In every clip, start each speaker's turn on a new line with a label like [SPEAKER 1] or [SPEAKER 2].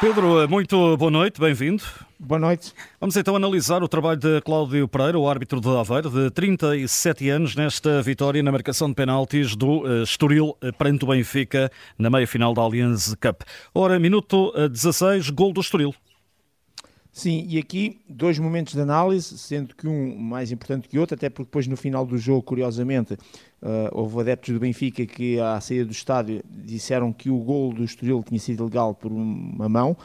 [SPEAKER 1] Pedro, muito boa noite, bem-vindo.
[SPEAKER 2] Boa noite.
[SPEAKER 1] Vamos então analisar o trabalho de Cláudio Pereira, o árbitro de Aveiro, de 37 anos, nesta vitória na marcação de penaltis do uh, Estoril uh, perante o Benfica na meia-final da Allianz Cup. Ora, minuto uh, 16, gol do Estoril.
[SPEAKER 2] Sim, e aqui dois momentos de análise, sendo que um mais importante que outro, até porque depois no final do jogo, curiosamente, uh, houve adeptos do Benfica que à saída do estádio disseram que o gol do Estoril tinha sido legal por uma mão.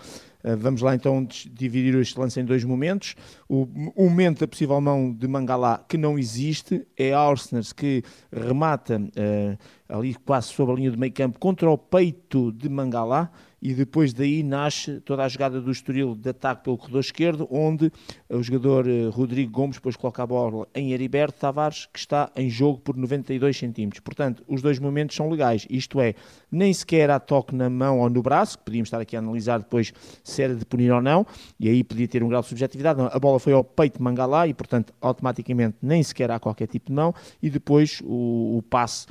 [SPEAKER 2] Uh, vamos lá então dividir este lance em dois momentos. O, o momento da possível mão de Mangalá, que não existe, é Arsners que remata uh, ali quase sobre a linha do meio campo contra o peito de Mangalá e depois daí nasce toda a jogada do Estoril de ataque pelo corredor esquerdo, onde o jogador eh, Rodrigo Gomes depois coloca a bola em Heriberto Tavares, que está em jogo por 92 centímetros. Portanto, os dois momentos são legais, isto é, nem sequer há toque na mão ou no braço, que podíamos estar aqui a analisar depois se era de punir ou não, e aí podia ter um grau de subjetividade. A bola foi ao peito de Mangalá e, portanto, automaticamente nem sequer há qualquer tipo de mão, e depois o, o passe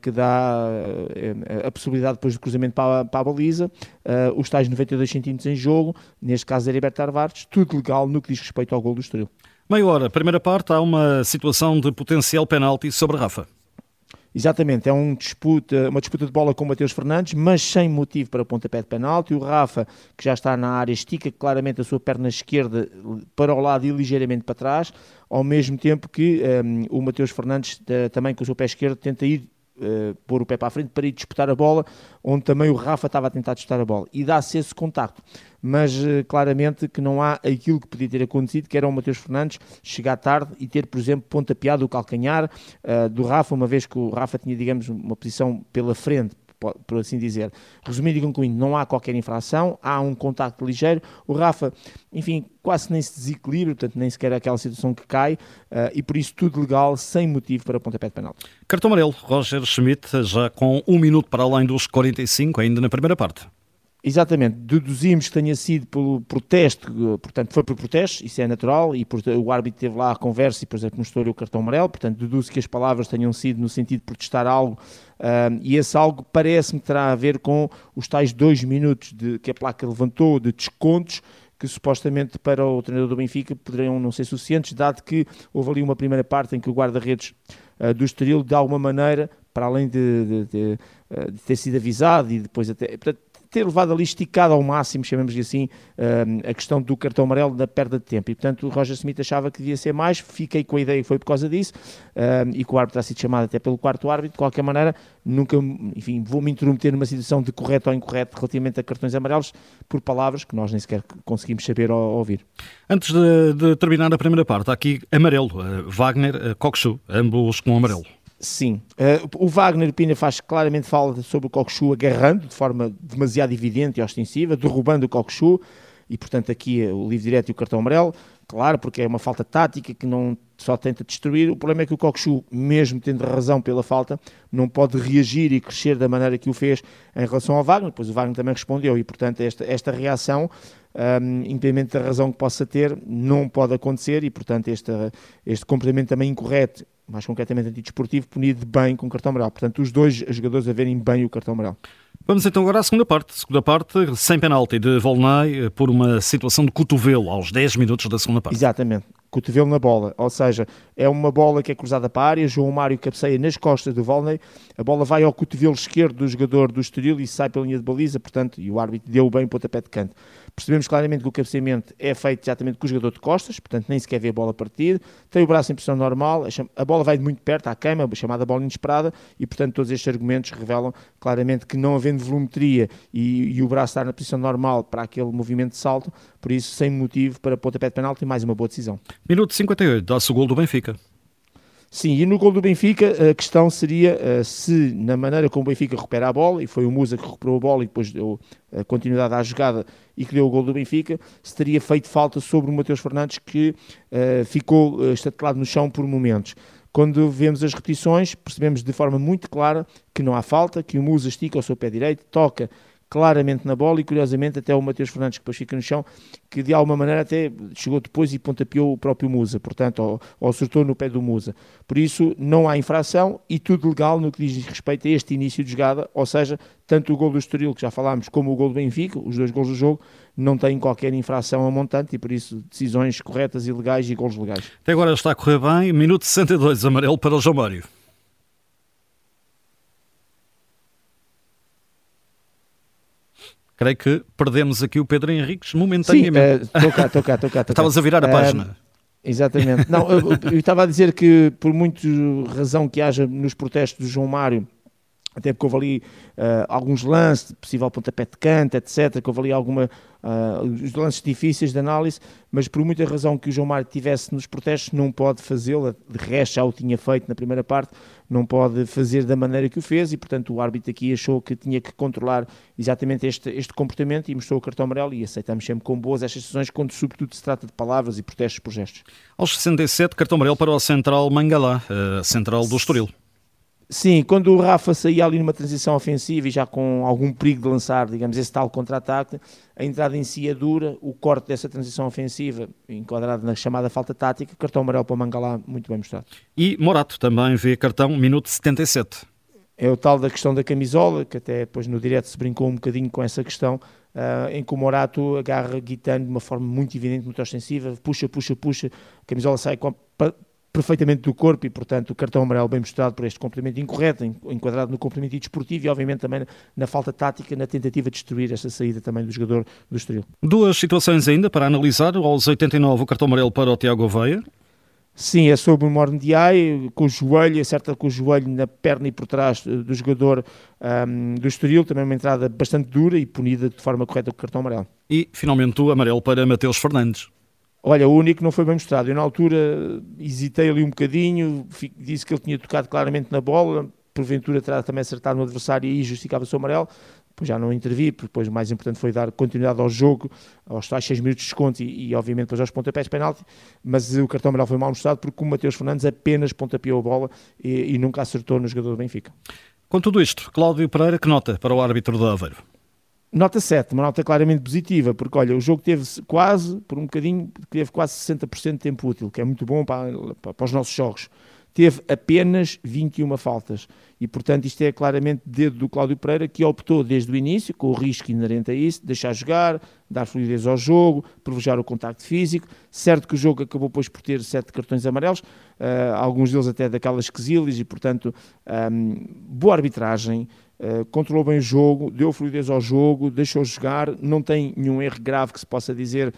[SPEAKER 2] que dá uh, a possibilidade depois do cruzamento para a, para a baliza uh, os tais 92 centímetros em jogo, neste caso Heriberto Tavares, tudo legal no que diz respeito ao gol do Estoril.
[SPEAKER 1] Meia hora, primeira parte, há uma situação de potencial penalti sobre Rafa.
[SPEAKER 2] Exatamente, é um disputa, uma disputa de bola com o Mateus Fernandes, mas sem motivo para pontapé de penalti. O Rafa, que já está na área, estica claramente a sua perna esquerda para o lado e ligeiramente para trás, ao mesmo tempo que um, o Mateus Fernandes, também com o seu pé esquerdo, tenta ir uh, pôr o pé para a frente para ir disputar a bola, onde também o Rafa estava a tentar disputar a bola. E dá-se esse contacto. Mas uh, claramente que não há aquilo que podia ter acontecido, que era o Mateus Fernandes chegar tarde e ter, por exemplo, pontapeado o calcanhar uh, do Rafa, uma vez que o Rafa tinha, digamos, uma posição pela frente, por assim dizer. Resumindo e concluindo, não há qualquer infração, há um contacto ligeiro. O Rafa, enfim, quase nem se desequilibra, portanto, nem sequer é aquela situação que cai, uh, e por isso tudo legal, sem motivo para pontapé de penalti.
[SPEAKER 1] Cartão amarelo, Roger Schmidt, já com um minuto para além dos 45, ainda na primeira parte.
[SPEAKER 2] Exatamente, deduzimos que tenha sido pelo protesto, portanto foi por protesto, isso é natural, e o árbitro teve lá a conversa e, por exemplo, mostrou-lhe o cartão amarelo, portanto deduzo que as palavras tenham sido no sentido de protestar algo, e esse algo parece-me terá a ver com os tais dois minutos de, que a placa levantou de descontos, que supostamente para o treinador do Benfica poderiam não ser suficientes, dado que houve ali uma primeira parte em que o guarda-redes uh, do Estoril, de alguma maneira, para além de, de, de, uh, de, ter sido avisado e depois até... Portanto, ter levado ali esticado ao máximo, chamemos-lhe assim, a questão do cartão amarelo da perda de tempo. E, portanto, o Roger Smith achava que devia ser mais, fiquei com a ideia que foi por causa disso, e que o árbitro terá sido chamado até pelo quarto árbitro. De qualquer maneira, nunca, enfim, vou-me intrometer numa situação de correto ou incorreto relativamente a cartões amarelos por palavras que nós nem sequer conseguimos saber ou ouvir.
[SPEAKER 1] Antes de, de terminar a primeira parte, há aqui amarelo, eh, Wagner, uh, Coxu, ambos com amarelo.
[SPEAKER 2] Sim. Uh, o Wagner Pina faz claramente fala sobre o Cockchu agarrando de forma demasiado evidente e ostensiva, derrubando o Cockchu, e portanto aqui o livre direto e o cartão amarelo, claro, porque é uma falta tática que não só tenta destruir. O problema é que o Cockchu, mesmo tendo razão pela falta, não pode reagir e crescer da maneira que o fez em relação ao Wagner, pois o Wagner também respondeu, e portanto esta, esta reação um, independente da razão que possa ter, não pode acontecer e, portanto, este, este comportamento também incorreto mais concretamente antidesportivo, punido bem com cartão amarelo. Portanto, os dois jogadores a verem bem o cartão amarelo.
[SPEAKER 1] Vamos então agora à segunda parte. Segunda parte, sem penalti de Volney eh, por uma situação de cotovelo aos 10 minutos da segunda parte.
[SPEAKER 2] Exatamente cotovelo na bola, ou seja, é uma bola que é cruzada para a área, João Mário cabeceia nas costas do Volney, a bola vai ao cotovelo esquerdo do jogador do Estoril e sai pela linha de baliza, portanto, e o árbitro deu bem o pontapé de canto. Percebemos claramente que o cabeceamento é feito exatamente com o jogador de costas, portanto nem sequer vê a bola partir, tem o braço em posição normal, a bola vai de muito perto à queima, chamada bola inesperada, e portanto todos estes argumentos revelam claramente que não havendo volumetria e, e o braço estar na posição normal para aquele movimento de salto, por isso sem motivo para pontapé de penalti, mais uma boa decisão.
[SPEAKER 1] Minuto 58, dá-se o gol do Benfica.
[SPEAKER 2] Sim, e no gol do Benfica a questão seria uh, se na maneira como o Benfica recupera a bola, e foi o Musa que recuperou a bola e depois deu a continuidade à jogada e que deu o gol do Benfica, se teria feito falta sobre o Mateus Fernandes que uh, ficou uh, estatelado no chão por momentos. Quando vemos as repetições, percebemos de forma muito clara que não há falta, que o Musa estica o seu pé direito, toca claramente na bola e curiosamente até o Mateus Fernandes que depois fica no chão, que de alguma maneira até chegou depois e pontapeou o próprio Musa, portanto, ou, ou acertou no pé do Musa. Por isso, não há infração e tudo legal no que diz respeito a este início de jogada, ou seja, tanto o gol do Estoril, que já falámos, como o gol do Benfica, os dois gols do jogo, não têm qualquer infração a montante e por isso decisões corretas e legais e gols legais.
[SPEAKER 1] Até agora está a correr bem, minuto 62, amarelo para o João Mário. Creio que perdemos aqui o Pedro Henriques momentaneamente.
[SPEAKER 2] Estou uh, cá, estou cá, estou cá.
[SPEAKER 1] Estavas a virar a uh, página.
[SPEAKER 2] Exatamente. Não, eu, eu, estava a dizer que por muito razão que haja nos protestos do João Mário, até porque houve ali uh, alguns lances, possível pontapé de canto, etc., que houve ali alguma, uh, os lances difíceis de análise, mas por muita razão que o João Mário tivesse nos protestos, não pode fazê-lo, de resto já o tinha feito na primeira parte, não pode fazer da maneira que o fez e, portanto, o árbitro aqui achou que tinha que controlar exatamente este, este comportamento e mostrou o cartão amarelo e aceitamos sempre com boas estas decisões quando, sobretudo, se trata de palavras e protestos por gestos.
[SPEAKER 1] Aos 67, cartão amarelo para o Central Mangalá, uh, Central do Estoril.
[SPEAKER 2] Sim, quando o Rafa saía ali numa transição ofensiva e já com algum perigo de lançar, digamos, esse tal contra-ataque, a entrada em si é dura, o corte dessa transição ofensiva, enquadrado na chamada falta tática, cartão amarelo para o Mangalá, muito bem mostrado.
[SPEAKER 1] E Morato também vê cartão, minuto 77.
[SPEAKER 2] É o tal da questão da camisola, que até depois no direto se brincou um bocadinho com essa questão, uh, em que o Morato agarra Guitano de uma forma muito evidente, muito ostensiva, puxa, puxa, puxa, a camisola sai com, perfeitamente do corpo e, portanto, o cartão amarelo bem mostrado por este complemento incorreto, enquadrado no complemento desportivo e, obviamente, também na falta tática, na tentativa de destruir esta saída também do jogador do Estoril.
[SPEAKER 1] Duas situações ainda para analisar. Aos 89, o cartão amarelo para o Tiago Oveia.
[SPEAKER 2] Sim, é sobre o Morndiai, com o joelho, acerta com o joelho na perna e por trás do jogador um, do Estoril, também uma entrada bastante dura e punida de forma correta com o cartão amarelo.
[SPEAKER 1] E, finalmente, o amarelo para Mateus Fernandes.
[SPEAKER 2] Olha, o único não foi bem mostrado. Eu, na altura, hesitei ali um bocadinho, disse que ele tinha tocado claramente na bola, porventura terá também acertado no adversário e aí justificava-se o amarelo. Depois já não intervi, porque depois o mais importante foi dar continuidade ao jogo, aos tais 6 minutos de desconto e, e, obviamente depois aos pontapés de penalti, mas o cartão amarelo foi mal mostrado porque o Mateus Fernandes apenas pontapeou a bola e, e nunca acertou no jogador do Benfica.
[SPEAKER 1] Com tudo isto, Cláudio Pereira, que nota para o árbitro do Aveiro?
[SPEAKER 2] Nota 7, uma nota claramente positiva, porque olha, o jogo teve quase, por um bocadinho, teve quase 60% de tempo útil, que é muito bom para, para, os nossos jogos. Teve apenas 21 faltas e, portanto, isto é claramente dedo do Cláudio Pereira que optou desde o início, com o risco inerente a isso, deixar jogar, dar fluidez ao jogo, privilegiar o contacto físico. Certo que o jogo acabou depois por ter sete cartões amarelos, uh, alguns deles até daquelas quesilhas e, portanto, um, boa arbitragem. Uh, controlou bem o jogo, deu fluidez ao jogo, deixou jogar, não tem nenhum erro grave que se possa dizer,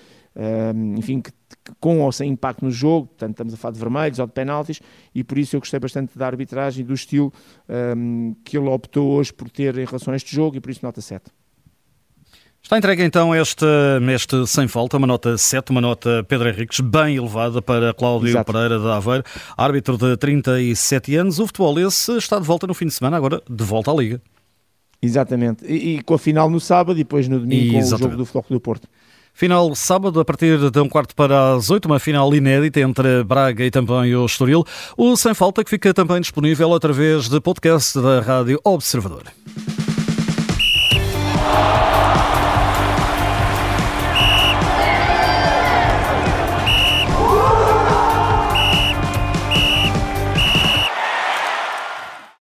[SPEAKER 2] enfim, que, que, com ou sem impacto no jogo, portanto estamos a falar de vermelhos ou de penaltis, e por isso eu gostei bastante da arbitragem e do estilo um, que ele optou hoje por ter em relação a este jogo, e por isso nota 7.
[SPEAKER 1] Está entregue então este, este sem falta, uma nota 7, uma nota Pedro Henriques bem elevada para Cláudio Exato. Pereira de Aveiro, árbitro de 37 anos. O futebol esse está de volta no fim de semana, agora de volta à Liga.
[SPEAKER 2] Exatamente, e, e com a final no sábado e depois no domingo Exatamente. com o jogo do Futebol do Porto.
[SPEAKER 1] Final sábado, a partir de um quarto para as oito, uma final inédita entre Braga e também o Estoril. O Sem Falta que fica também disponível através de podcast da Rádio Observador.